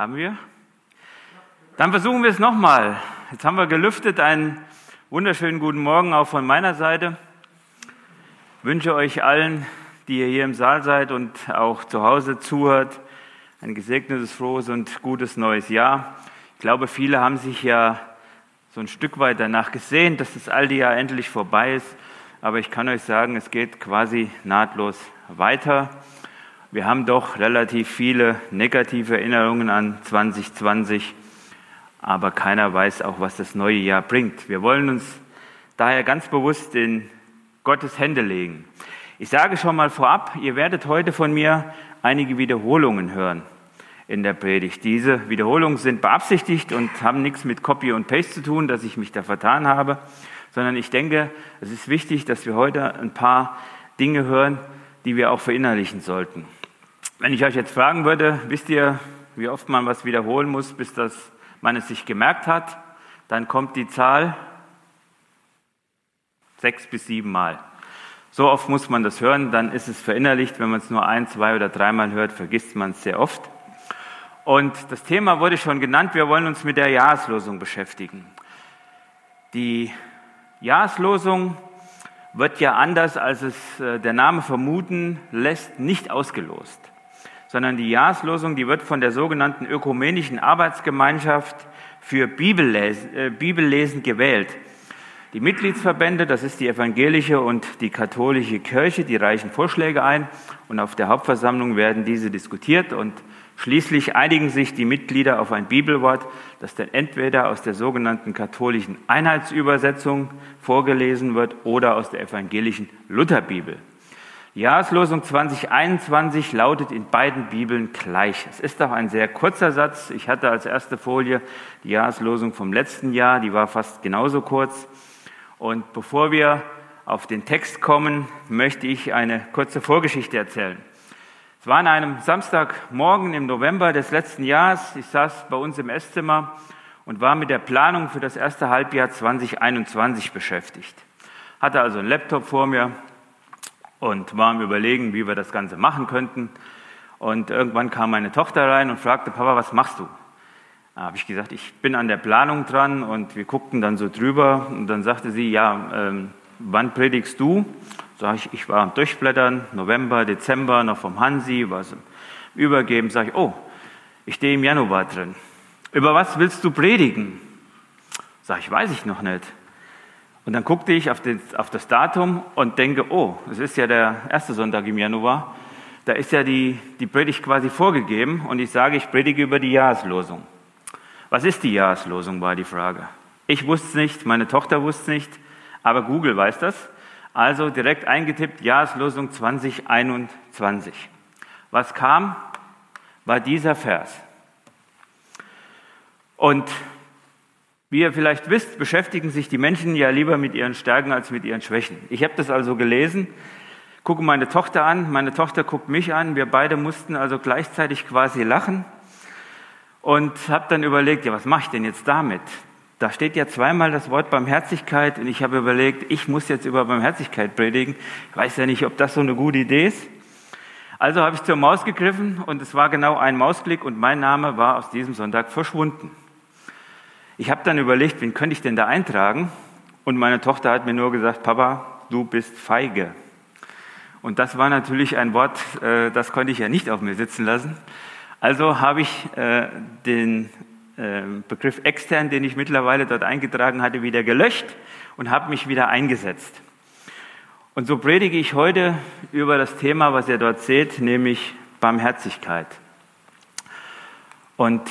Haben wir? Dann versuchen wir es nochmal. Jetzt haben wir gelüftet. Einen wunderschönen guten Morgen auch von meiner Seite. Ich wünsche euch allen, die ihr hier im Saal seid und auch zu Hause zuhört, ein gesegnetes, frohes und gutes neues Jahr. Ich glaube, viele haben sich ja so ein Stück weit danach gesehen, dass das alte Jahr endlich vorbei ist. Aber ich kann euch sagen, es geht quasi nahtlos weiter. Wir haben doch relativ viele negative Erinnerungen an 2020, aber keiner weiß auch, was das neue Jahr bringt. Wir wollen uns daher ganz bewusst in Gottes Hände legen. Ich sage schon mal vorab, ihr werdet heute von mir einige Wiederholungen hören in der Predigt. Diese Wiederholungen sind beabsichtigt und haben nichts mit Copy und Paste zu tun, dass ich mich da vertan habe, sondern ich denke, es ist wichtig, dass wir heute ein paar Dinge hören, die wir auch verinnerlichen sollten. Wenn ich euch jetzt fragen würde, wisst ihr, wie oft man was wiederholen muss, bis das man es sich gemerkt hat, dann kommt die Zahl sechs bis sieben Mal. So oft muss man das hören, dann ist es verinnerlicht. Wenn man es nur ein, zwei oder dreimal hört, vergisst man es sehr oft. Und das Thema wurde schon genannt. Wir wollen uns mit der Jahreslosung beschäftigen. Die Jahreslosung wird ja anders, als es äh, der Name vermuten lässt, nicht ausgelost sondern die Jahreslosung, die wird von der sogenannten Ökumenischen Arbeitsgemeinschaft für Bibellesen, äh, Bibellesen gewählt. Die Mitgliedsverbände, das ist die evangelische und die katholische Kirche, die reichen Vorschläge ein und auf der Hauptversammlung werden diese diskutiert und schließlich einigen sich die Mitglieder auf ein Bibelwort, das dann entweder aus der sogenannten katholischen Einheitsübersetzung vorgelesen wird oder aus der evangelischen Lutherbibel. Jahreslosung 2021 lautet in beiden Bibeln gleich. Es ist auch ein sehr kurzer Satz. Ich hatte als erste Folie die Jahreslosung vom letzten Jahr, die war fast genauso kurz. Und bevor wir auf den Text kommen, möchte ich eine kurze Vorgeschichte erzählen. Es war an einem Samstagmorgen im November des letzten Jahres. Ich saß bei uns im Esszimmer und war mit der Planung für das erste Halbjahr 2021 beschäftigt. Hatte also einen Laptop vor mir, und war am Überlegen, wie wir das Ganze machen könnten. Und irgendwann kam meine Tochter rein und fragte, Papa, was machst du? Da habe ich gesagt, ich bin an der Planung dran und wir guckten dann so drüber und dann sagte sie, ja, ähm, wann predigst du? Sag ich, ich war am Durchblättern, November, Dezember, noch vom Hansi, war so übergeben. Sag ich, oh, ich stehe im Januar drin. Über was willst du predigen? Sag ich, weiß ich noch nicht. Und dann guckte ich auf, den, auf, das Datum und denke, oh, es ist ja der erste Sonntag im Januar. Da ist ja die, die Predigt quasi vorgegeben und ich sage, ich predige über die Jahreslosung. Was ist die Jahreslosung, war die Frage. Ich wusste es nicht, meine Tochter wusste es nicht, aber Google weiß das. Also direkt eingetippt, Jahreslosung 2021. Was kam, war dieser Vers. Und wie ihr vielleicht wisst, beschäftigen sich die Menschen ja lieber mit ihren Stärken als mit ihren Schwächen. Ich habe das also gelesen, gucke meine Tochter an, meine Tochter guckt mich an, wir beide mussten also gleichzeitig quasi lachen und habe dann überlegt, ja, was mache ich denn jetzt damit? Da steht ja zweimal das Wort Barmherzigkeit und ich habe überlegt, ich muss jetzt über Barmherzigkeit predigen. Ich weiß ja nicht, ob das so eine gute Idee ist. Also habe ich zur Maus gegriffen und es war genau ein Mausklick und mein Name war aus diesem Sonntag verschwunden. Ich habe dann überlegt, wen könnte ich denn da eintragen? Und meine Tochter hat mir nur gesagt, Papa, du bist feige. Und das war natürlich ein Wort, äh, das konnte ich ja nicht auf mir sitzen lassen. Also habe ich äh, den äh, Begriff extern, den ich mittlerweile dort eingetragen hatte, wieder gelöscht und habe mich wieder eingesetzt. Und so predige ich heute über das Thema, was ihr dort seht, nämlich Barmherzigkeit. Und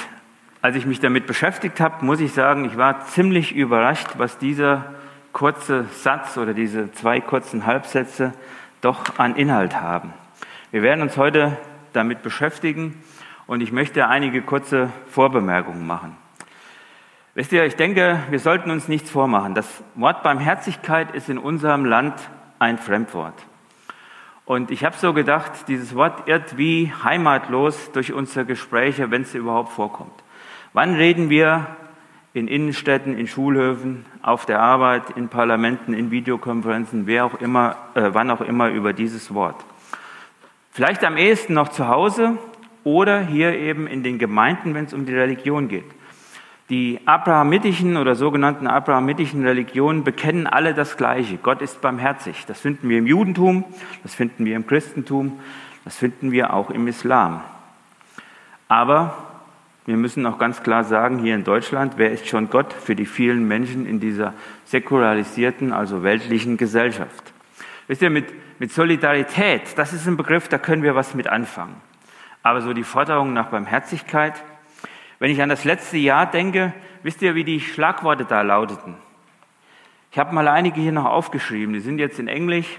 als ich mich damit beschäftigt habe, muss ich sagen, ich war ziemlich überrascht, was dieser kurze Satz oder diese zwei kurzen Halbsätze doch an Inhalt haben. Wir werden uns heute damit beschäftigen und ich möchte einige kurze Vorbemerkungen machen. Wisst ihr, ich denke, wir sollten uns nichts vormachen. Das Wort Barmherzigkeit ist in unserem Land ein Fremdwort. Und ich habe so gedacht, dieses Wort irrt wie heimatlos durch unsere Gespräche, wenn es überhaupt vorkommt. Wann reden wir in Innenstädten, in Schulhöfen, auf der Arbeit, in Parlamenten, in Videokonferenzen, wer auch immer, äh, wann auch immer über dieses Wort? Vielleicht am ehesten noch zu Hause oder hier eben in den Gemeinden, wenn es um die Religion geht. Die abrahamitischen oder sogenannten abrahamitischen Religionen bekennen alle das Gleiche. Gott ist barmherzig. Das finden wir im Judentum, das finden wir im Christentum, das finden wir auch im Islam. Aber wir müssen auch ganz klar sagen, hier in Deutschland, wer ist schon Gott für die vielen Menschen in dieser säkularisierten, also weltlichen Gesellschaft? Wisst ihr, mit, mit Solidarität, das ist ein Begriff, da können wir was mit anfangen. Aber so die Forderung nach Barmherzigkeit, wenn ich an das letzte Jahr denke, wisst ihr, wie die Schlagworte da lauteten? Ich habe mal einige hier noch aufgeschrieben, die sind jetzt in Englisch,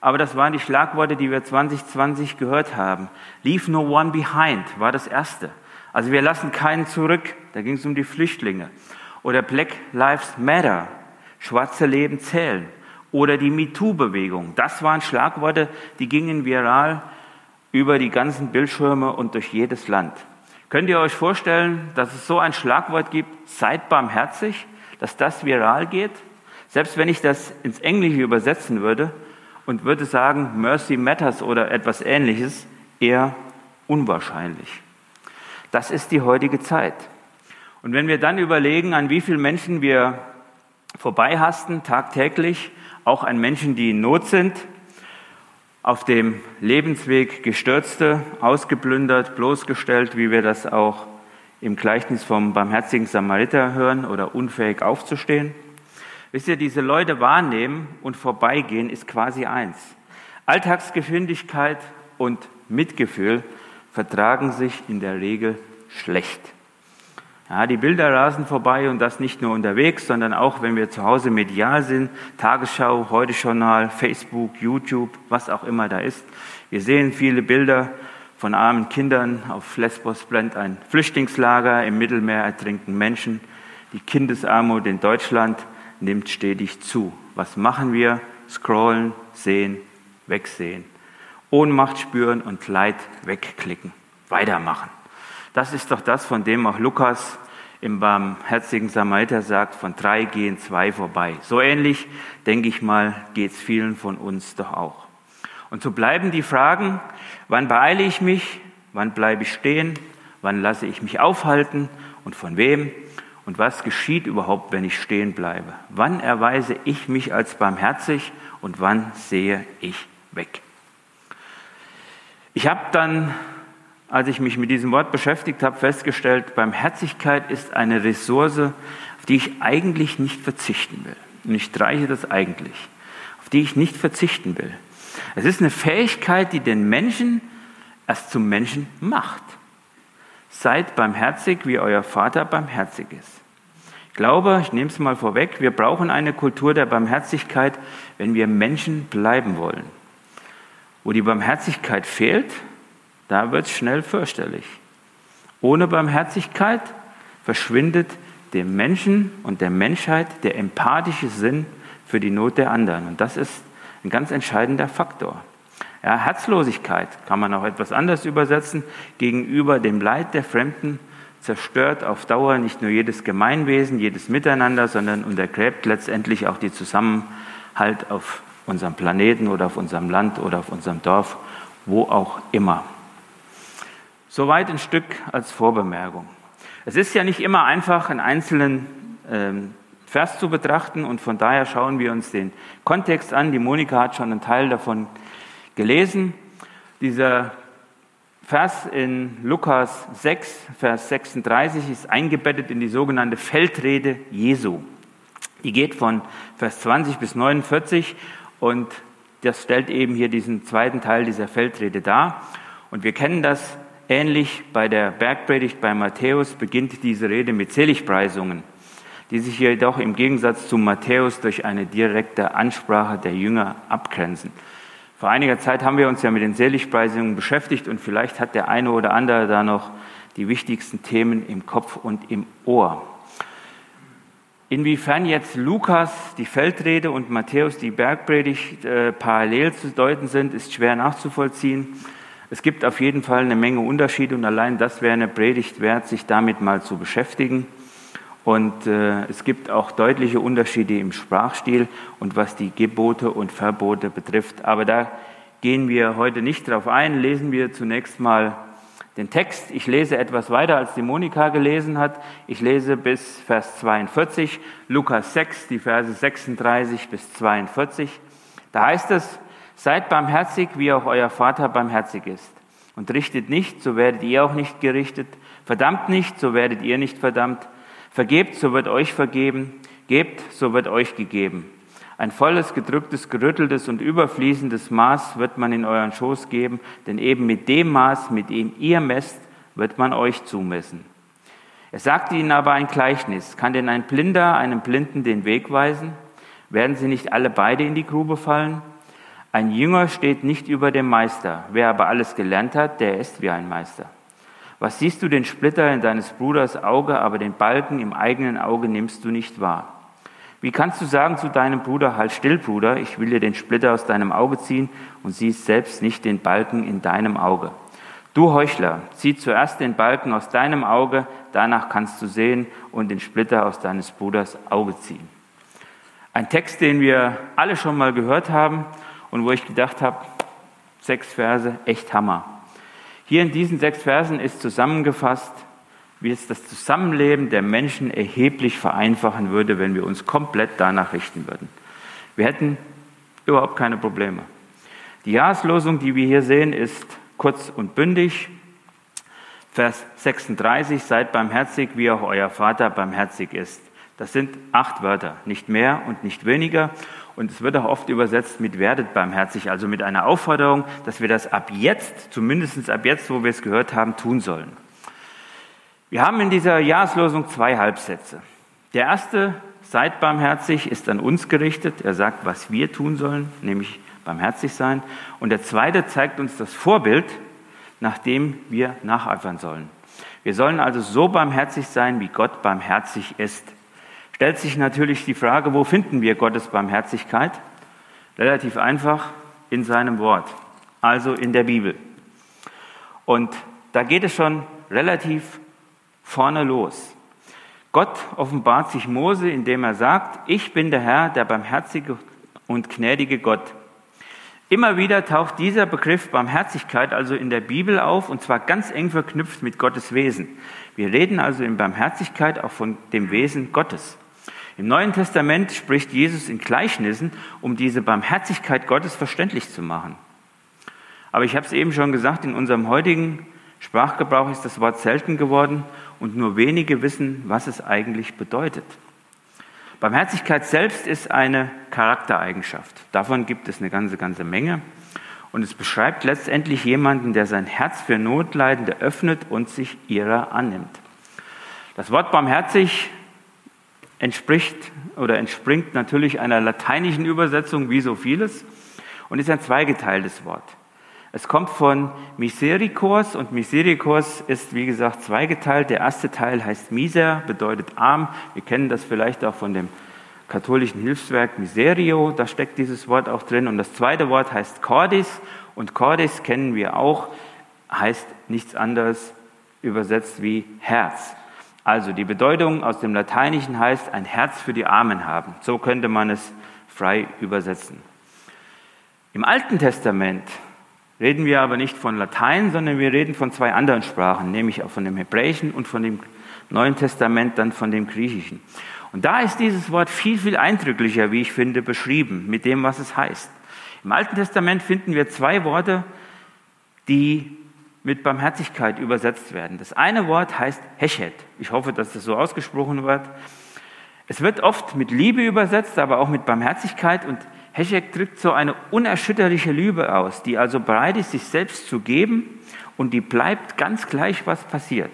aber das waren die Schlagworte, die wir 2020 gehört haben. Leave no one behind war das erste. Also wir lassen keinen zurück, da ging es um die Flüchtlinge. Oder Black Lives Matter, schwarze Leben zählen. Oder die MeToo-Bewegung, das waren Schlagworte, die gingen viral über die ganzen Bildschirme und durch jedes Land. Könnt ihr euch vorstellen, dass es so ein Schlagwort gibt, seid barmherzig, dass das viral geht? Selbst wenn ich das ins Englische übersetzen würde und würde sagen, Mercy Matters oder etwas ähnliches, eher unwahrscheinlich. Das ist die heutige Zeit. Und wenn wir dann überlegen, an wie viele Menschen wir vorbeihasten, tagtäglich, auch an Menschen, die in Not sind, auf dem Lebensweg gestürzte, ausgeplündert, bloßgestellt, wie wir das auch im Gleichnis vom barmherzigen Samariter hören oder unfähig aufzustehen. Wisst ihr, diese Leute wahrnehmen und vorbeigehen ist quasi eins. Alltagsgeschwindigkeit und Mitgefühl vertragen sich in der Regel schlecht. Ja, die Bilder rasen vorbei und das nicht nur unterwegs, sondern auch, wenn wir zu Hause medial sind, Tagesschau, Heute-Journal, Facebook, YouTube, was auch immer da ist. Wir sehen viele Bilder von armen Kindern. Auf Lesbos brennt ein Flüchtlingslager, im Mittelmeer ertrinken Menschen. Die Kindesarmut in Deutschland nimmt stetig zu. Was machen wir? Scrollen, sehen, wegsehen. Ohnmacht spüren und Leid wegklicken. Weitermachen. Das ist doch das, von dem auch Lukas im barmherzigen Samariter sagt, von drei gehen zwei vorbei. So ähnlich, denke ich mal, geht es vielen von uns doch auch. Und so bleiben die Fragen, wann beeile ich mich, wann bleibe ich stehen, wann lasse ich mich aufhalten und von wem und was geschieht überhaupt, wenn ich stehen bleibe? Wann erweise ich mich als barmherzig und wann sehe ich weg? Ich habe dann als ich mich mit diesem Wort beschäftigt habe, festgestellt, Barmherzigkeit ist eine Ressource, auf die ich eigentlich nicht verzichten will. Und ich streiche das eigentlich, auf die ich nicht verzichten will. Es ist eine Fähigkeit, die den Menschen erst zum Menschen macht. Seid barmherzig, wie euer Vater barmherzig ist. Ich glaube, ich nehme es mal vorweg, wir brauchen eine Kultur der Barmherzigkeit, wenn wir Menschen bleiben wollen. Wo die Barmherzigkeit fehlt, da wird es schnell fürchterlich. Ohne Barmherzigkeit verschwindet dem Menschen und der Menschheit der empathische Sinn für die Not der anderen. Und das ist ein ganz entscheidender Faktor. Ja, Herzlosigkeit kann man auch etwas anders übersetzen. Gegenüber dem Leid der Fremden zerstört auf Dauer nicht nur jedes Gemeinwesen, jedes Miteinander, sondern untergräbt letztendlich auch die Zusammenhalt auf unserem Planeten oder auf unserem Land oder auf unserem Dorf, wo auch immer. Soweit ein Stück als Vorbemerkung. Es ist ja nicht immer einfach, einen einzelnen ähm, Vers zu betrachten und von daher schauen wir uns den Kontext an. Die Monika hat schon einen Teil davon gelesen. Dieser Vers in Lukas 6, Vers 36 ist eingebettet in die sogenannte Feldrede Jesu. Die geht von Vers 20 bis 49 und das stellt eben hier diesen zweiten Teil dieser Feldrede dar. Und wir kennen das Ähnlich bei der Bergpredigt bei Matthäus beginnt diese Rede mit Seligpreisungen, die sich jedoch im Gegensatz zu Matthäus durch eine direkte Ansprache der Jünger abgrenzen. Vor einiger Zeit haben wir uns ja mit den Seligpreisungen beschäftigt und vielleicht hat der eine oder andere da noch die wichtigsten Themen im Kopf und im Ohr. Inwiefern jetzt Lukas die Feldrede und Matthäus die Bergpredigt äh, parallel zu deuten sind, ist schwer nachzuvollziehen. Es gibt auf jeden Fall eine Menge Unterschiede und allein das wäre eine Predigt wert, sich damit mal zu beschäftigen. Und äh, es gibt auch deutliche Unterschiede im Sprachstil und was die Gebote und Verbote betrifft. Aber da gehen wir heute nicht drauf ein. Lesen wir zunächst mal Den Text, ich lese etwas weiter, als die Monika gelesen hat. Ich lese bis Vers 42, Lukas 6, die Verse 36 bis 42. Da heißt es, seid barmherzig, wie auch euer Vater barmherzig ist. Und richtet nicht, so werdet ihr auch nicht gerichtet. Verdammt nicht, so werdet ihr nicht verdammt. Vergebt, so wird euch vergeben. Gebt, so wird euch gegeben. Ein volles, gedrücktes, gerütteltes und überfließendes Maß wird man in euren Schoß geben, denn eben mit dem Maß, mit dem ihr messt, wird man euch zumessen. Er sagte ihnen aber ein Gleichnis. Kann denn ein Blinder einem Blinden den Weg weisen? Werden sie nicht alle beide in die Grube fallen? Ein Jünger steht nicht über dem Meister. Wer aber alles gelernt hat, der ist wie ein Meister. Was siehst du den Splitter in deines Bruders Auge, aber den Balken im eigenen Auge nimmst du nicht wahr? Wie kannst du sagen zu deinem Bruder, halt still, Bruder, ich will dir den Splitter aus deinem Auge ziehen und siehst selbst nicht den Balken in deinem Auge? Du Heuchler, zieh zuerst den Balken aus deinem Auge, danach kannst du sehen und den Splitter aus deines Bruders Auge ziehen. Ein Text, den wir alle schon mal gehört haben und wo ich gedacht habe, sechs Verse, echt Hammer. Hier in diesen sechs Versen ist zusammengefasst, wie es das Zusammenleben der Menschen erheblich vereinfachen würde, wenn wir uns komplett danach richten würden. Wir hätten überhaupt keine Probleme. Die Jahreslosung, die wir hier sehen, ist kurz und bündig. Vers 36, seid barmherzig, wie auch euer Vater barmherzig ist. Das sind acht Wörter, nicht mehr und nicht weniger. Und es wird auch oft übersetzt mit werdet barmherzig, also mit einer Aufforderung, dass wir das ab jetzt, zumindest ab jetzt, wo wir es gehört haben, tun sollen. Wir haben in dieser Jahreslosung zwei Halbsätze. Der erste, seid barmherzig, ist an uns gerichtet. Er sagt, was wir tun sollen, nämlich barmherzig sein. Und der zweite zeigt uns das Vorbild, nach dem wir nacheifern sollen. Wir sollen also so barmherzig sein, wie Gott barmherzig ist. Stellt sich natürlich die Frage, wo finden wir Gottes Barmherzigkeit? Relativ einfach in seinem Wort, also in der Bibel. Und da geht es schon relativ vorne los. Gott offenbart sich Mose, indem er sagt, ich bin der Herr, der barmherzige und gnädige Gott. Immer wieder taucht dieser Begriff Barmherzigkeit also in der Bibel auf und zwar ganz eng verknüpft mit Gottes Wesen. Wir reden also in Barmherzigkeit auch von dem Wesen Gottes. Im Neuen Testament spricht Jesus in Gleichnissen, um diese Barmherzigkeit Gottes verständlich zu machen. Aber ich habe es eben schon gesagt, in unserem heutigen Sprachgebrauch ist das Wort selten geworden und nur wenige wissen, was es eigentlich bedeutet. Barmherzigkeit selbst ist eine Charaktereigenschaft. Davon gibt es eine ganze, ganze Menge. Und es beschreibt letztendlich jemanden, der sein Herz für Notleidende öffnet und sich ihrer annimmt. Das Wort barmherzig entspricht oder entspringt natürlich einer lateinischen Übersetzung wie so vieles und ist ein zweigeteiltes Wort. Es kommt von Misericors und Misericors ist, wie gesagt, zweigeteilt. Der erste Teil heißt Miser, bedeutet arm. Wir kennen das vielleicht auch von dem katholischen Hilfswerk Miserio, da steckt dieses Wort auch drin. Und das zweite Wort heißt Cordis und Cordis kennen wir auch, heißt nichts anderes übersetzt wie Herz. Also die Bedeutung aus dem Lateinischen heißt ein Herz für die Armen haben. So könnte man es frei übersetzen. Im Alten Testament reden wir aber nicht von Latein, sondern wir reden von zwei anderen Sprachen, nämlich auch von dem Hebräischen und von dem Neuen Testament dann von dem Griechischen. Und da ist dieses Wort viel, viel eindrücklicher, wie ich finde, beschrieben mit dem, was es heißt. Im Alten Testament finden wir zwei Worte, die mit Barmherzigkeit übersetzt werden. Das eine Wort heißt Heshet. Ich hoffe, dass das so ausgesprochen wird. Es wird oft mit Liebe übersetzt, aber auch mit Barmherzigkeit und Heschek drückt so eine unerschütterliche Liebe aus, die also bereit ist, sich selbst zu geben und die bleibt ganz gleich, was passiert.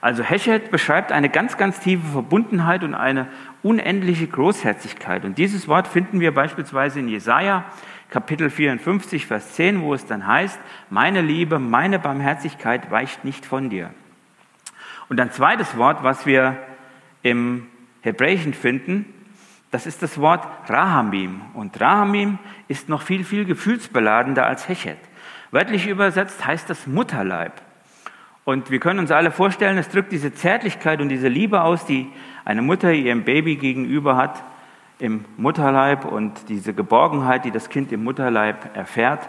Also Heschet beschreibt eine ganz, ganz tiefe Verbundenheit und eine unendliche Großherzigkeit. Und dieses Wort finden wir beispielsweise in Jesaja, Kapitel 54, Vers 10, wo es dann heißt, meine Liebe, meine Barmherzigkeit weicht nicht von dir. Und ein zweites Wort, was wir im Hebräischen finden, das ist das Wort Rahamim. Und Rahamim ist noch viel, viel gefühlsbeladender als Hechet. Wörtlich übersetzt heißt das Mutterleib. Und wir können uns alle vorstellen, es drückt diese Zärtlichkeit und diese Liebe aus, die eine Mutter ihrem Baby gegenüber hat im Mutterleib und diese Geborgenheit, die das Kind im Mutterleib erfährt.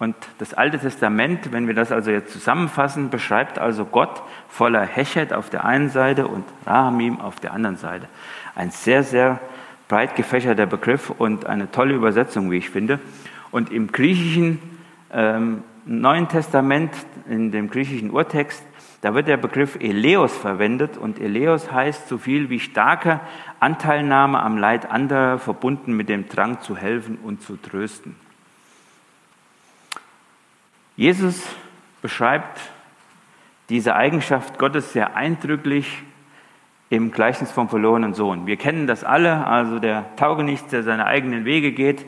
Und das Alte Testament, wenn wir das also jetzt zusammenfassen, beschreibt also Gott voller Hechet auf der einen Seite und Rahamim auf der anderen Seite. Ein sehr, sehr breit gefächerter Begriff und eine tolle Übersetzung, wie ich finde. Und im griechischen ähm, Neuen Testament, in dem griechischen Urtext, da wird der Begriff Eleos verwendet und Eleos heißt so viel wie starke Anteilnahme am Leid anderer, verbunden mit dem Drang zu helfen und zu trösten. Jesus beschreibt diese Eigenschaft Gottes sehr eindrücklich im Gleichnis vom verlorenen Sohn. Wir kennen das alle, also der Taugenichts, der seine eigenen Wege geht,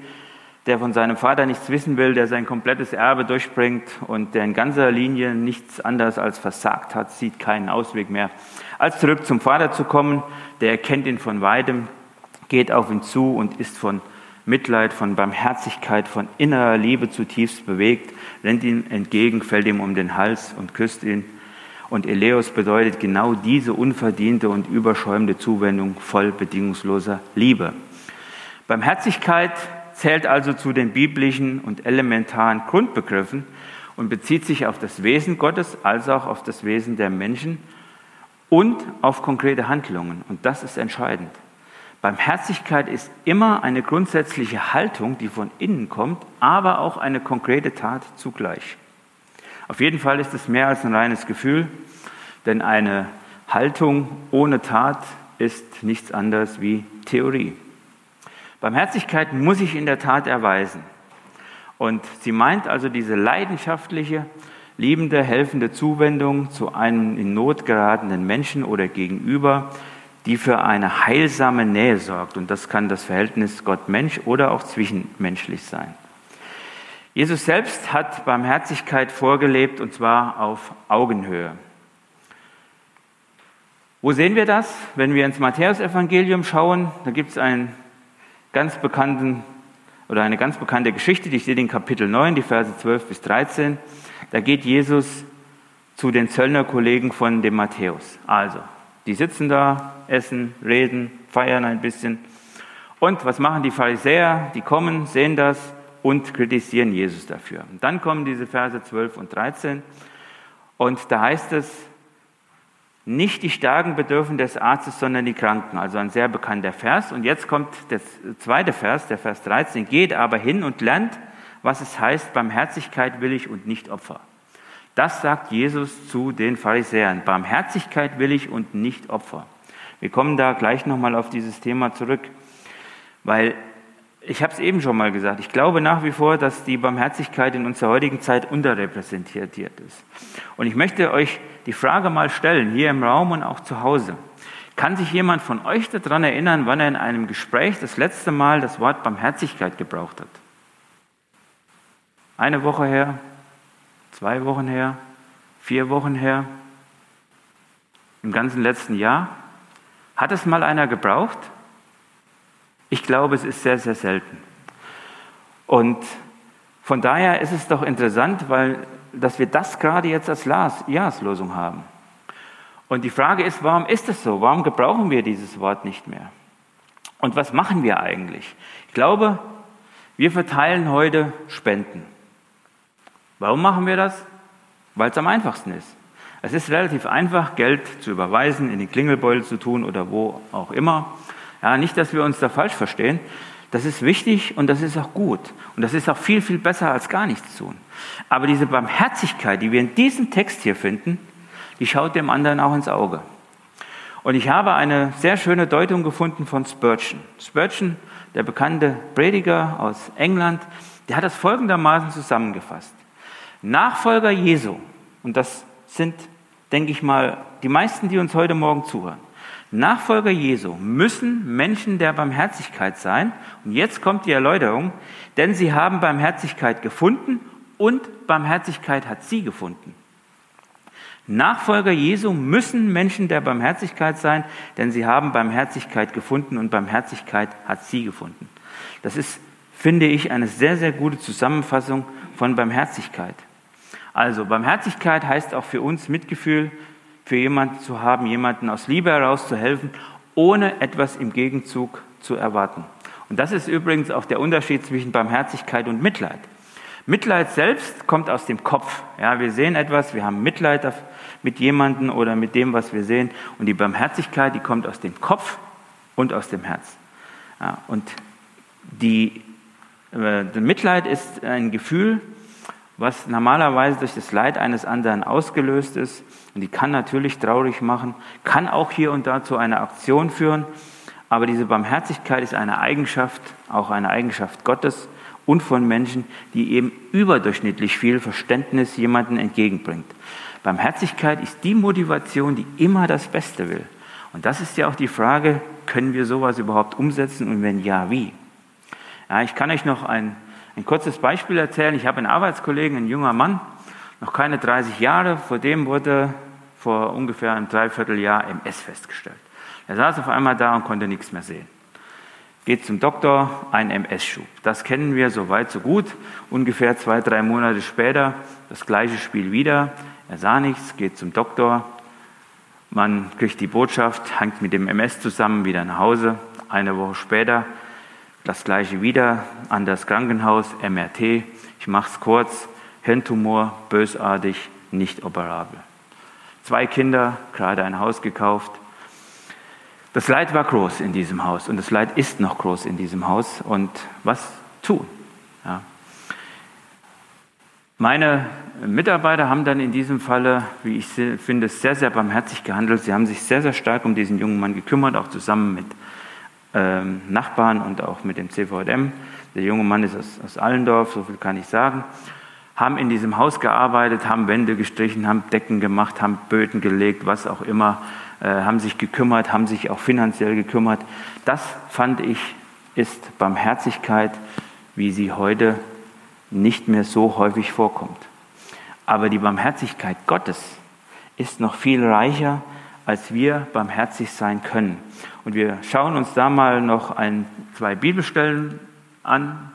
der von seinem Vater nichts wissen will, der sein komplettes Erbe durchbringt und der in ganzer Linie nichts anderes als versagt hat, sieht keinen Ausweg mehr, als zurück zum Vater zu kommen. Der erkennt ihn von weitem, geht auf ihn zu und ist von Mitleid, von Barmherzigkeit, von innerer Liebe zutiefst bewegt, rennt ihm entgegen, fällt ihm um den Hals und küsst ihn. Und Eleos bedeutet genau diese unverdiente und überschäumende Zuwendung voll bedingungsloser Liebe. Barmherzigkeit zählt also zu den biblischen und elementaren Grundbegriffen und bezieht sich auf das Wesen Gottes als auch auf das Wesen der Menschen und auf konkrete Handlungen. Und das ist entscheidend. Barmherzigkeit ist immer eine grundsätzliche Haltung, die von innen kommt, aber auch eine konkrete Tat zugleich. Auf jeden Fall ist es mehr als ein reines Gefühl, denn eine Haltung ohne Tat ist nichts anderes wie Theorie. Barmherzigkeit muss sich in der Tat erweisen. Und sie meint also diese leidenschaftliche, liebende, helfende Zuwendung zu einem in Not geratenen Menschen oder Gegenüber, die für eine heilsame Nähe sorgt. Und das kann das Verhältnis Gott-Mensch oder auch zwischenmenschlich sein. Jesus selbst hat Barmherzigkeit vorgelebt und zwar auf Augenhöhe. Wo sehen wir das? Wenn wir ins Matthäusevangelium schauen, da gibt es einen ganz bekannten oder eine ganz bekannte Geschichte, die steht in Kapitel 9, die Verse 12 bis 13. Da geht Jesus zu den Zöllnerkollegen von dem Matthäus. Also, die sitzen da, essen, reden, feiern ein bisschen. Und was machen die Pharisäer? Die kommen, sehen das und kritisieren Jesus dafür. Und dann kommen diese Verse 12 und 13. Und da heißt es, nicht die Starken bedürfen des Arztes, sondern die Kranken. Also ein sehr bekannter Vers. Und jetzt kommt der zweite Vers, der Vers 13. Geht aber hin und lernt, was es heißt, Barmherzigkeit will ich und nicht Opfer. Das sagt Jesus zu den Pharisäern. Barmherzigkeit will ich und nicht Opfer. Wir kommen da gleich nochmal auf dieses Thema zurück, weil ich habe es eben schon mal gesagt, ich glaube nach wie vor, dass die Barmherzigkeit in unserer heutigen Zeit unterrepräsentiert ist. Und ich möchte euch die Frage mal stellen, hier im Raum und auch zu Hause. Kann sich jemand von euch daran erinnern, wann er in einem Gespräch das letzte Mal das Wort Barmherzigkeit gebraucht hat? Eine Woche her, zwei Wochen her, vier Wochen her, im ganzen letzten Jahr? Hat es mal einer gebraucht? Ich glaube, es ist sehr, sehr selten. Und von daher ist es doch interessant, weil, dass wir das gerade jetzt als Jahreslosung haben. Und die Frage ist, warum ist es so? Warum gebrauchen wir dieses Wort nicht mehr? Und was machen wir eigentlich? Ich glaube, wir verteilen heute Spenden. Warum machen wir das? Weil es am einfachsten ist. Es ist relativ einfach, Geld zu überweisen, in den Klingelbeutel zu tun oder wo auch immer. Ja, nicht, dass wir uns da falsch verstehen. Das ist wichtig und das ist auch gut. Und das ist auch viel, viel besser als gar nichts tun. Aber diese Barmherzigkeit, die wir in diesem Text hier finden, die schaut dem anderen auch ins Auge. Und ich habe eine sehr schöne Deutung gefunden von Spurgeon. Spurgeon, der bekannte Prediger aus England, der hat das folgendermaßen zusammengefasst. Nachfolger Jesu, und das sind, denke ich mal, die meisten, die uns heute Morgen zuhören, Nachfolger Jesu müssen Menschen der Barmherzigkeit sein. Und jetzt kommt die Erläuterung, denn sie haben Barmherzigkeit gefunden und Barmherzigkeit hat sie gefunden. Nachfolger Jesu müssen Menschen der Barmherzigkeit sein, denn sie haben Barmherzigkeit gefunden und Barmherzigkeit hat sie gefunden. Das ist, finde ich, eine sehr, sehr gute Zusammenfassung von Barmherzigkeit. Also Barmherzigkeit heißt auch für uns Mitgefühl für jemanden zu haben, jemanden aus Liebe heraus zu helfen, ohne etwas im Gegenzug zu erwarten. Und das ist übrigens auch der Unterschied zwischen Barmherzigkeit und Mitleid. Mitleid selbst kommt aus dem Kopf. Ja, wir sehen etwas, wir haben Mitleid mit jemandem oder mit dem, was wir sehen. Und die Barmherzigkeit, die kommt aus dem Kopf und aus dem Herz. Ja, und die, äh, Mitleid ist ein Gefühl, was normalerweise durch das Leid eines anderen ausgelöst ist. Und die kann natürlich traurig machen, kann auch hier und da zu einer Aktion führen. Aber diese Barmherzigkeit ist eine Eigenschaft, auch eine Eigenschaft Gottes und von Menschen, die eben überdurchschnittlich viel Verständnis jemandem entgegenbringt. Barmherzigkeit ist die Motivation, die immer das Beste will. Und das ist ja auch die Frage, können wir sowas überhaupt umsetzen und wenn ja, wie? Ja, ich kann euch noch ein, ein kurzes Beispiel erzählen. Ich habe einen Arbeitskollegen, ein junger Mann, noch keine 30 Jahre, vor dem wurde vor ungefähr einem Dreivierteljahr MS festgestellt. Er saß auf einmal da und konnte nichts mehr sehen. Geht zum Doktor, ein MS-Schub. Das kennen wir so weit, so gut. Ungefähr zwei, drei Monate später das gleiche Spiel wieder. Er sah nichts, geht zum Doktor. Man kriegt die Botschaft, hängt mit dem MS zusammen, wieder nach Hause. Eine Woche später das gleiche wieder an das Krankenhaus, MRT. Ich mache es kurz. Hirntumor, bösartig, nicht operabel. Zwei Kinder, gerade ein Haus gekauft. Das Leid war groß in diesem Haus und das Leid ist noch groß in diesem Haus. Und was tun? Ja. Meine Mitarbeiter haben dann in diesem Falle, wie ich finde, sehr, sehr barmherzig gehandelt. Sie haben sich sehr, sehr stark um diesen jungen Mann gekümmert, auch zusammen mit ähm, Nachbarn und auch mit dem CVM. Der junge Mann ist aus, aus Allendorf, so viel kann ich sagen. Haben in diesem Haus gearbeitet, haben Wände gestrichen, haben Decken gemacht, haben Böden gelegt, was auch immer, äh, haben sich gekümmert, haben sich auch finanziell gekümmert. Das fand ich ist Barmherzigkeit, wie sie heute nicht mehr so häufig vorkommt. Aber die Barmherzigkeit Gottes ist noch viel reicher, als wir barmherzig sein können. Und wir schauen uns da mal noch ein, zwei Bibelstellen an.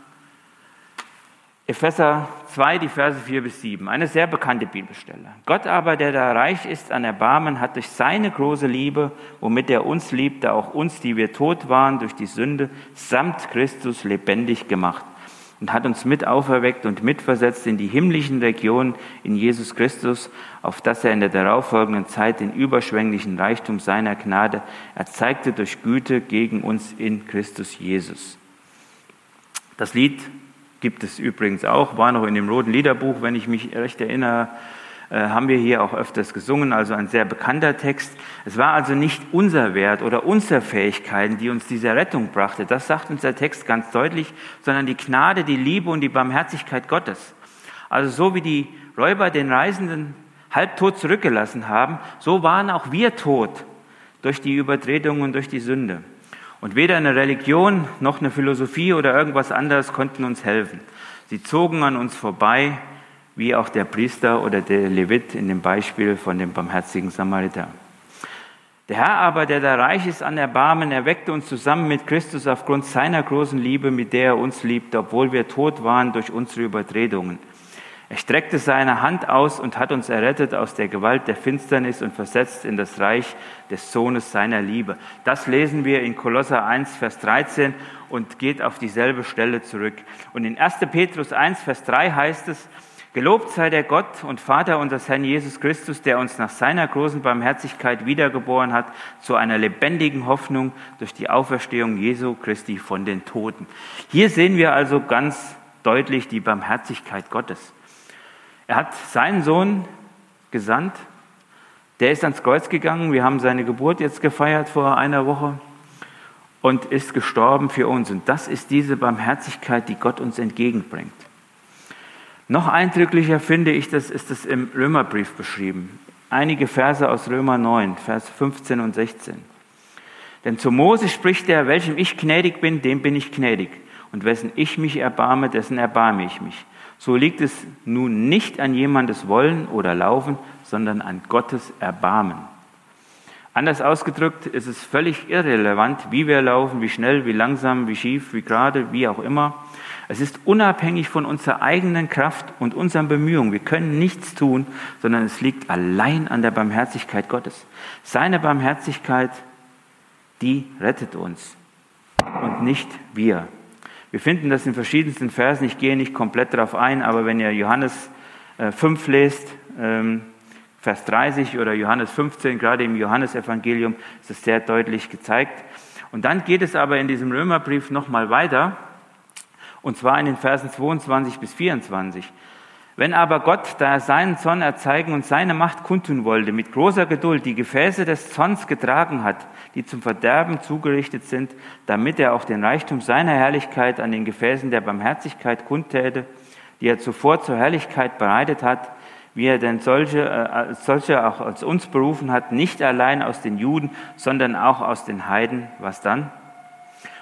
Epheser 2, die Verse 4 bis 7, eine sehr bekannte Bibelstelle. Gott aber, der da reich ist an Erbarmen, hat durch seine große Liebe, womit er uns liebte, auch uns, die wir tot waren durch die Sünde, samt Christus lebendig gemacht und hat uns mit auferweckt und mitversetzt in die himmlischen Regionen in Jesus Christus, auf dass er in der darauffolgenden Zeit den überschwänglichen Reichtum seiner Gnade erzeigte durch Güte gegen uns in Christus Jesus. Das Lied gibt es übrigens auch, war noch in dem roten Liederbuch, wenn ich mich recht erinnere, haben wir hier auch öfters gesungen, also ein sehr bekannter Text. Es war also nicht unser Wert oder unsere Fähigkeiten, die uns diese Rettung brachte. Das sagt uns der Text ganz deutlich, sondern die Gnade, die Liebe und die Barmherzigkeit Gottes. Also so wie die Räuber den Reisenden halbtot zurückgelassen haben, so waren auch wir tot durch die Übertretung und durch die Sünde. Und weder eine Religion noch eine Philosophie oder irgendwas anderes konnten uns helfen. Sie zogen an uns vorbei wie auch der Priester oder der Levit in dem Beispiel von dem barmherzigen Samariter. Der Herr aber, der da reich ist an Erbarmen, erweckte uns zusammen mit Christus aufgrund seiner großen Liebe, mit der er uns liebt, obwohl wir tot waren durch unsere Übertretungen. Er streckte seine Hand aus und hat uns errettet aus der Gewalt der Finsternis und versetzt in das Reich des Sohnes seiner Liebe. Das lesen wir in Kolosser 1, Vers 13 und geht auf dieselbe Stelle zurück. Und in 1. Petrus 1, Vers 3 heißt es, Gelobt sei der Gott und Vater unseres Herrn Jesus Christus, der uns nach seiner großen Barmherzigkeit wiedergeboren hat zu einer lebendigen Hoffnung durch die Auferstehung Jesu Christi von den Toten. Hier sehen wir also ganz deutlich die Barmherzigkeit Gottes. Er hat seinen Sohn gesandt, der ist ans Kreuz gegangen, wir haben seine Geburt jetzt gefeiert vor einer Woche und ist gestorben für uns. Und das ist diese Barmherzigkeit, die Gott uns entgegenbringt. Noch eindrücklicher finde ich das, ist es im Römerbrief beschrieben. Einige Verse aus Römer 9, Vers 15 und 16. Denn zu Mose spricht er, welchem ich gnädig bin, dem bin ich gnädig. Und wessen ich mich erbarme, dessen erbarme ich mich. So liegt es nun nicht an jemandes Wollen oder Laufen, sondern an Gottes Erbarmen. Anders ausgedrückt ist es völlig irrelevant, wie wir laufen, wie schnell, wie langsam, wie schief, wie gerade, wie auch immer. Es ist unabhängig von unserer eigenen Kraft und unseren Bemühungen. Wir können nichts tun, sondern es liegt allein an der Barmherzigkeit Gottes. Seine Barmherzigkeit, die rettet uns und nicht wir. Wir finden das in verschiedensten Versen. Ich gehe nicht komplett darauf ein, aber wenn ihr Johannes 5 äh, lest, ähm, Vers 30 oder Johannes 15, gerade im Johannesevangelium ist es sehr deutlich gezeigt. Und dann geht es aber in diesem Römerbrief nochmal weiter, und zwar in den Versen 22 bis 24. Wenn aber Gott, da er seinen Zorn erzeigen und seine Macht kundtun wollte, mit großer Geduld die Gefäße des Zorns getragen hat, die zum Verderben zugerichtet sind, damit er auch den Reichtum seiner Herrlichkeit an den Gefäßen der Barmherzigkeit kundtäte, die er zuvor zur Herrlichkeit bereitet hat, wie er denn solche, äh, solche auch als uns berufen hat, nicht allein aus den Juden, sondern auch aus den Heiden. Was dann?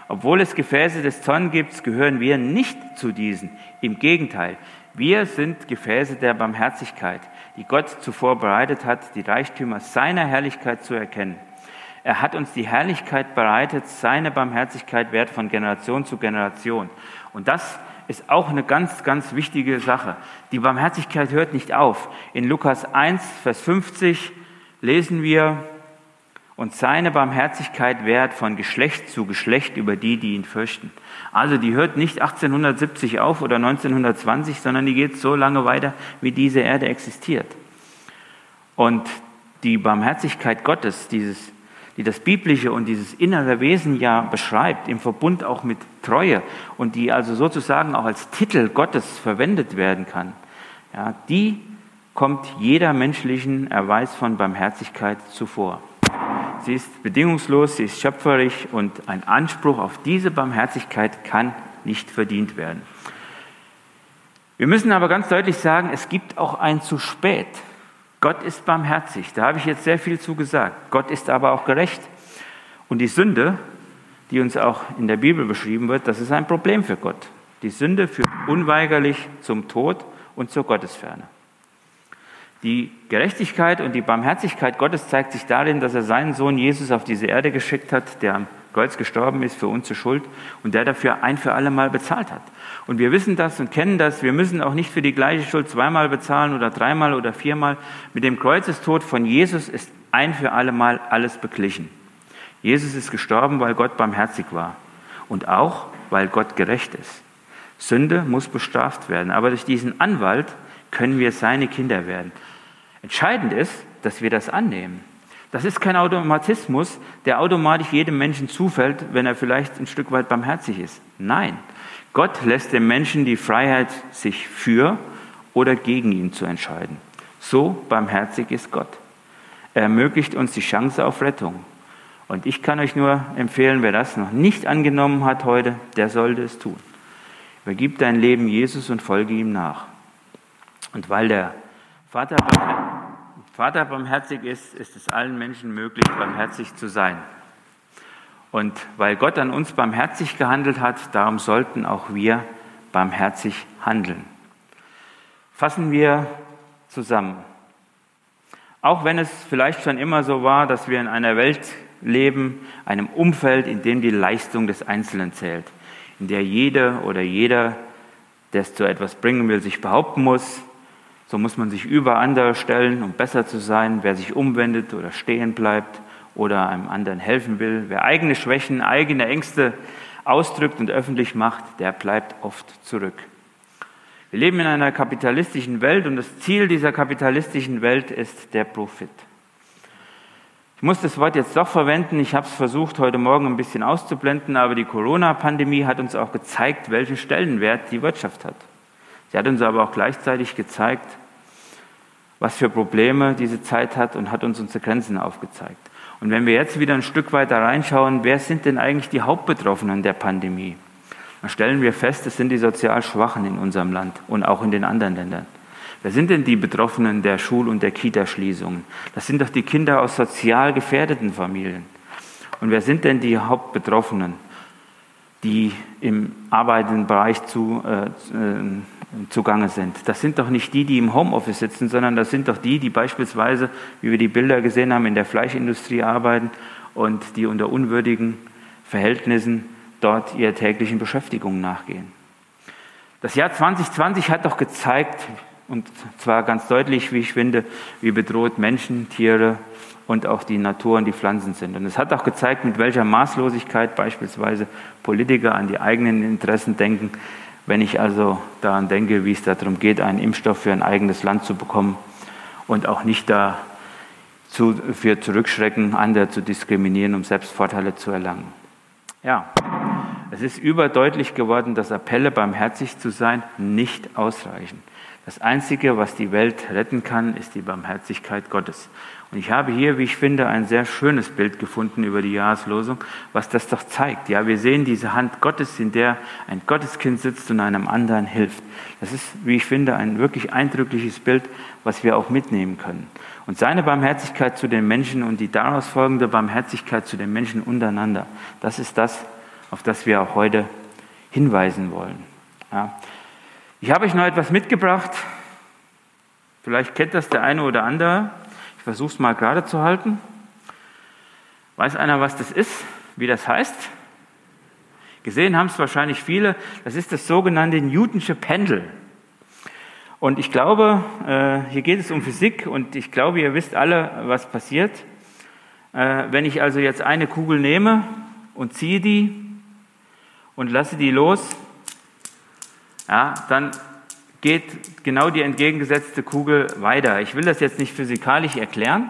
Obwohl es Gefäße des Zorn gibt, gehören wir nicht zu diesen. Im Gegenteil, wir sind Gefäße der Barmherzigkeit, die Gott zuvor bereitet hat, die Reichtümer seiner Herrlichkeit zu erkennen. Er hat uns die Herrlichkeit bereitet, seine Barmherzigkeit wert von Generation zu Generation. Und das ist auch eine ganz, ganz wichtige Sache. Die Barmherzigkeit hört nicht auf. In Lukas 1, Vers 50 lesen wir, und seine Barmherzigkeit währt von Geschlecht zu Geschlecht über die, die ihn fürchten. Also die hört nicht 1870 auf oder 1920, sondern die geht so lange weiter, wie diese Erde existiert. Und die Barmherzigkeit Gottes, dieses, die das biblische und dieses innere Wesen ja beschreibt, im Verbund auch mit Treue und die also sozusagen auch als Titel Gottes verwendet werden kann, ja, die kommt jeder menschlichen Erweis von Barmherzigkeit zuvor. Sie ist bedingungslos, sie ist schöpferisch und ein Anspruch auf diese Barmherzigkeit kann nicht verdient werden. Wir müssen aber ganz deutlich sagen, es gibt auch ein zu spät. Gott ist barmherzig, da habe ich jetzt sehr viel zu gesagt. Gott ist aber auch gerecht. Und die Sünde, die uns auch in der Bibel beschrieben wird, das ist ein Problem für Gott. Die Sünde führt unweigerlich zum Tod und zur Gottesferne. Die Gerechtigkeit und die Barmherzigkeit Gottes zeigt sich darin, dass er seinen Sohn Jesus auf diese Erde geschickt hat, der am Kreuz gestorben ist für unsere Schuld und der dafür ein für alle Mal bezahlt hat. Und wir wissen das und kennen das. Wir müssen auch nicht für die gleiche Schuld zweimal bezahlen oder dreimal oder viermal. Mit dem Kreuzestod von Jesus ist ein für alle Mal alles beglichen. Jesus ist gestorben, weil Gott barmherzig war und auch, weil Gott gerecht ist. Sünde muss bestraft werden, aber durch diesen Anwalt können wir seine Kinder werden. Entscheidend ist, dass wir das annehmen. Das ist kein Automatismus, der automatisch jedem Menschen zufällt, wenn er vielleicht ein Stück weit barmherzig ist. Nein, Gott lässt dem Menschen die Freiheit, sich für oder gegen ihn zu entscheiden. So barmherzig ist Gott. Er ermöglicht uns die Chance auf Rettung. Und ich kann euch nur empfehlen, wer das noch nicht angenommen hat heute, der sollte es tun. Übergib dein Leben Jesus und folge ihm nach. Und weil der Vater, Vater barmherzig ist, ist es allen Menschen möglich, barmherzig zu sein. Und weil Gott an uns barmherzig gehandelt hat, darum sollten auch wir barmherzig handeln. Fassen wir zusammen. Auch wenn es vielleicht schon immer so war, dass wir in einer Welt leben, einem Umfeld, in dem die Leistung des Einzelnen zählt, in der jeder oder jeder, der es zu etwas bringen will, sich behaupten muss, so muss man sich über andere stellen, um besser zu sein. Wer sich umwendet oder stehen bleibt oder einem anderen helfen will, wer eigene Schwächen, eigene Ängste ausdrückt und öffentlich macht, der bleibt oft zurück. Wir leben in einer kapitalistischen Welt und das Ziel dieser kapitalistischen Welt ist der Profit. Ich muss das Wort jetzt doch verwenden. Ich habe es versucht, heute Morgen ein bisschen auszublenden, aber die Corona-Pandemie hat uns auch gezeigt, welchen Stellenwert die Wirtschaft hat. Sie hat uns aber auch gleichzeitig gezeigt, was für Probleme diese Zeit hat und hat uns unsere Grenzen aufgezeigt. Und wenn wir jetzt wieder ein Stück weiter reinschauen, wer sind denn eigentlich die Hauptbetroffenen der Pandemie? Dann stellen wir fest, es sind die sozial Schwachen in unserem Land und auch in den anderen Ländern. Wer sind denn die Betroffenen der Schul- und der Kitaschließungen? Das sind doch die Kinder aus sozial gefährdeten Familien. Und wer sind denn die Hauptbetroffenen, die im arbeitenden Bereich zu, äh, äh zugange sind. Das sind doch nicht die, die im Homeoffice sitzen, sondern das sind doch die, die beispielsweise, wie wir die Bilder gesehen haben, in der Fleischindustrie arbeiten und die unter unwürdigen Verhältnissen dort ihrer täglichen Beschäftigung nachgehen. Das Jahr 2020 hat doch gezeigt, und zwar ganz deutlich, wie ich finde, wie bedroht Menschen, Tiere und auch die Natur und die Pflanzen sind. Und es hat auch gezeigt, mit welcher Maßlosigkeit beispielsweise Politiker an die eigenen Interessen denken. Wenn ich also daran denke, wie es darum geht, einen Impfstoff für ein eigenes Land zu bekommen und auch nicht dafür zurückschrecken, andere zu diskriminieren, um selbst Vorteile zu erlangen. Ja, es ist überdeutlich geworden, dass Appelle, barmherzig zu sein, nicht ausreichen. Das Einzige, was die Welt retten kann, ist die Barmherzigkeit Gottes. Und ich habe hier, wie ich finde, ein sehr schönes Bild gefunden über die Jahreslosung, was das doch zeigt. Ja, wir sehen diese Hand Gottes, in der ein Gotteskind sitzt und einem anderen hilft. Das ist, wie ich finde, ein wirklich eindrückliches Bild, was wir auch mitnehmen können. Und seine Barmherzigkeit zu den Menschen und die daraus folgende Barmherzigkeit zu den Menschen untereinander, das ist das, auf das wir auch heute hinweisen wollen. Ja. Ich habe euch noch etwas mitgebracht. Vielleicht kennt das der eine oder andere. Ich versuche es mal gerade zu halten. Weiß einer, was das ist, wie das heißt? Gesehen haben es wahrscheinlich viele. Das ist das sogenannte Newtonsche Pendel. Und ich glaube, äh, hier geht es um Physik und ich glaube, ihr wisst alle, was passiert. Äh, wenn ich also jetzt eine Kugel nehme und ziehe die und lasse die los, ja, dann geht genau die entgegengesetzte Kugel weiter. Ich will das jetzt nicht physikalisch erklären.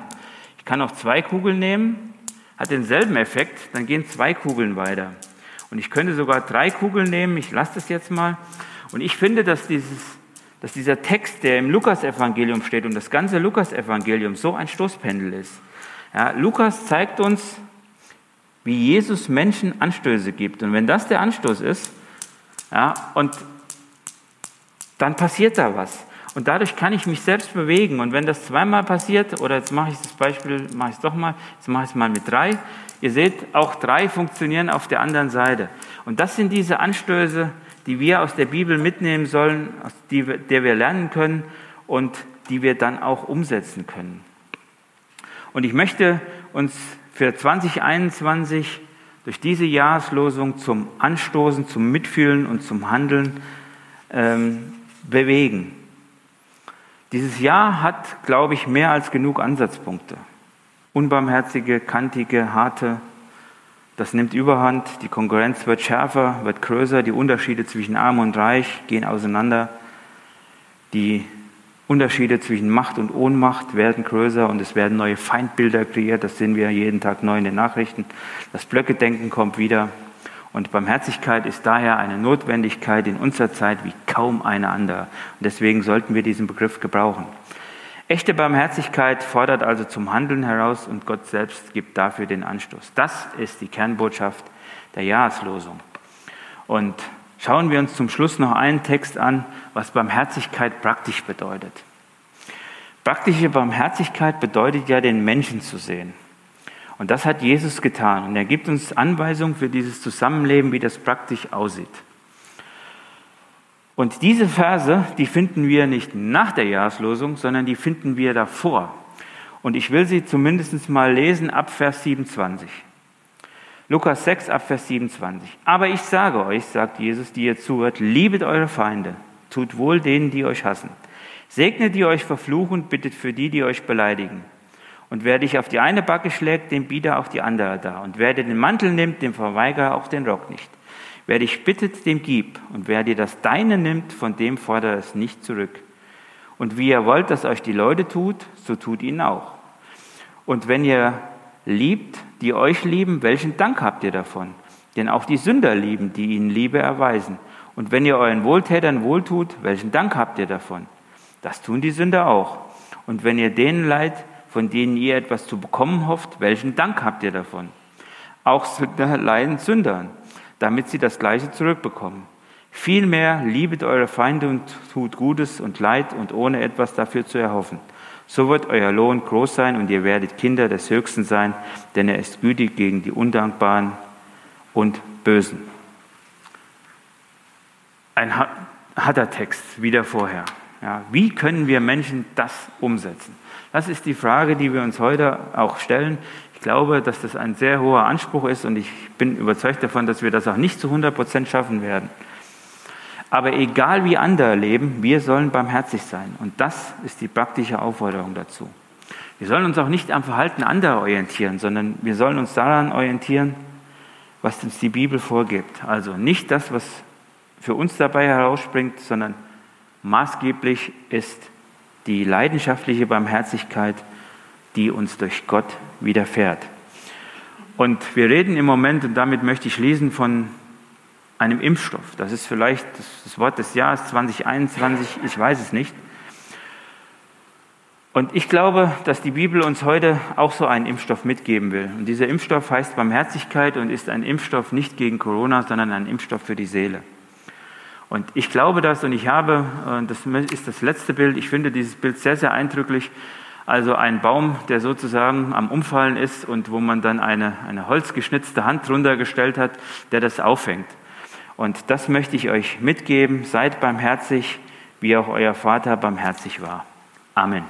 Ich kann auch zwei Kugeln nehmen, hat denselben Effekt, dann gehen zwei Kugeln weiter. Und ich könnte sogar drei Kugeln nehmen, ich lasse das jetzt mal. Und ich finde, dass, dieses, dass dieser Text, der im Lukasevangelium steht und das ganze Lukasevangelium so ein Stoßpendel ist. Ja, Lukas zeigt uns, wie Jesus Menschen Anstöße gibt. Und wenn das der Anstoß ist, ja, und dann passiert da was. Und dadurch kann ich mich selbst bewegen. Und wenn das zweimal passiert, oder jetzt mache ich das Beispiel, mache ich es doch mal, jetzt mache ich es mal mit drei. Ihr seht, auch drei funktionieren auf der anderen Seite. Und das sind diese Anstöße, die wir aus der Bibel mitnehmen sollen, aus der wir lernen können und die wir dann auch umsetzen können. Und ich möchte uns für 2021 durch diese Jahreslosung zum Anstoßen, zum Mitfühlen und zum Handeln ähm, bewegen. Dieses Jahr hat, glaube ich, mehr als genug Ansatzpunkte. Unbarmherzige, kantige, harte, das nimmt überhand, die Konkurrenz wird schärfer, wird größer, die Unterschiede zwischen Arm und Reich gehen auseinander, die Unterschiede zwischen Macht und Ohnmacht werden größer und es werden neue Feindbilder kreiert, das sehen wir jeden Tag neu in den Nachrichten. Das Blöckedenken kommt wieder, und Barmherzigkeit ist daher eine Notwendigkeit in unserer Zeit wie kaum eine andere. Und deswegen sollten wir diesen Begriff gebrauchen. Echte Barmherzigkeit fordert also zum Handeln heraus und Gott selbst gibt dafür den Anstoß. Das ist die Kernbotschaft der Jahreslosung. Und schauen wir uns zum Schluss noch einen Text an, was Barmherzigkeit praktisch bedeutet. Praktische Barmherzigkeit bedeutet ja, den Menschen zu sehen. Und das hat Jesus getan. Und er gibt uns Anweisungen für dieses Zusammenleben, wie das praktisch aussieht. Und diese Verse, die finden wir nicht nach der Jahreslosung, sondern die finden wir davor. Und ich will sie zumindest mal lesen ab Vers 27. Lukas 6 ab Vers 27. Aber ich sage euch, sagt Jesus, die ihr zuhört, liebet eure Feinde, tut wohl denen, die euch hassen. Segnet die euch verfluchen, bittet für die, die euch beleidigen. Und wer dich auf die eine Backe schlägt, dem biete auch die andere da. Und wer dir den Mantel nimmt, dem verweigere auch den Rock nicht. Wer dich bittet, dem gib. Und wer dir das Deine nimmt, von dem fordere es nicht zurück. Und wie ihr wollt, dass euch die Leute tut, so tut ihnen auch. Und wenn ihr liebt, die euch lieben, welchen Dank habt ihr davon? Denn auch die Sünder lieben, die ihnen Liebe erweisen. Und wenn ihr euren Wohltätern wohltut, welchen Dank habt ihr davon? Das tun die Sünder auch. Und wenn ihr denen leid, von denen ihr etwas zu bekommen hofft, welchen Dank habt ihr davon? Auch Sünder leiden Sündern, damit sie das Gleiche zurückbekommen. Vielmehr liebet eure Feinde und tut Gutes und Leid und ohne etwas dafür zu erhoffen. So wird euer Lohn groß sein und ihr werdet Kinder des Höchsten sein, denn er ist gütig gegen die Undankbaren und Bösen. Ein harter Text, wieder vorher. Ja, wie können wir Menschen das umsetzen? Das ist die Frage, die wir uns heute auch stellen. Ich glaube, dass das ein sehr hoher Anspruch ist und ich bin überzeugt davon, dass wir das auch nicht zu 100 Prozent schaffen werden. Aber egal wie andere leben, wir sollen barmherzig sein. Und das ist die praktische Aufforderung dazu. Wir sollen uns auch nicht am Verhalten anderer orientieren, sondern wir sollen uns daran orientieren, was uns die Bibel vorgibt. Also nicht das, was für uns dabei herausspringt, sondern maßgeblich ist die leidenschaftliche Barmherzigkeit, die uns durch Gott widerfährt. Und wir reden im Moment, und damit möchte ich schließen, von einem Impfstoff. Das ist vielleicht das Wort des Jahres 2021, ich weiß es nicht. Und ich glaube, dass die Bibel uns heute auch so einen Impfstoff mitgeben will. Und dieser Impfstoff heißt Barmherzigkeit und ist ein Impfstoff nicht gegen Corona, sondern ein Impfstoff für die Seele. Und ich glaube das und ich habe, das ist das letzte Bild, ich finde dieses Bild sehr, sehr eindrücklich. Also ein Baum, der sozusagen am Umfallen ist und wo man dann eine, eine holzgeschnitzte Hand drunter gestellt hat, der das auffängt. Und das möchte ich euch mitgeben. Seid barmherzig, wie auch euer Vater barmherzig war. Amen.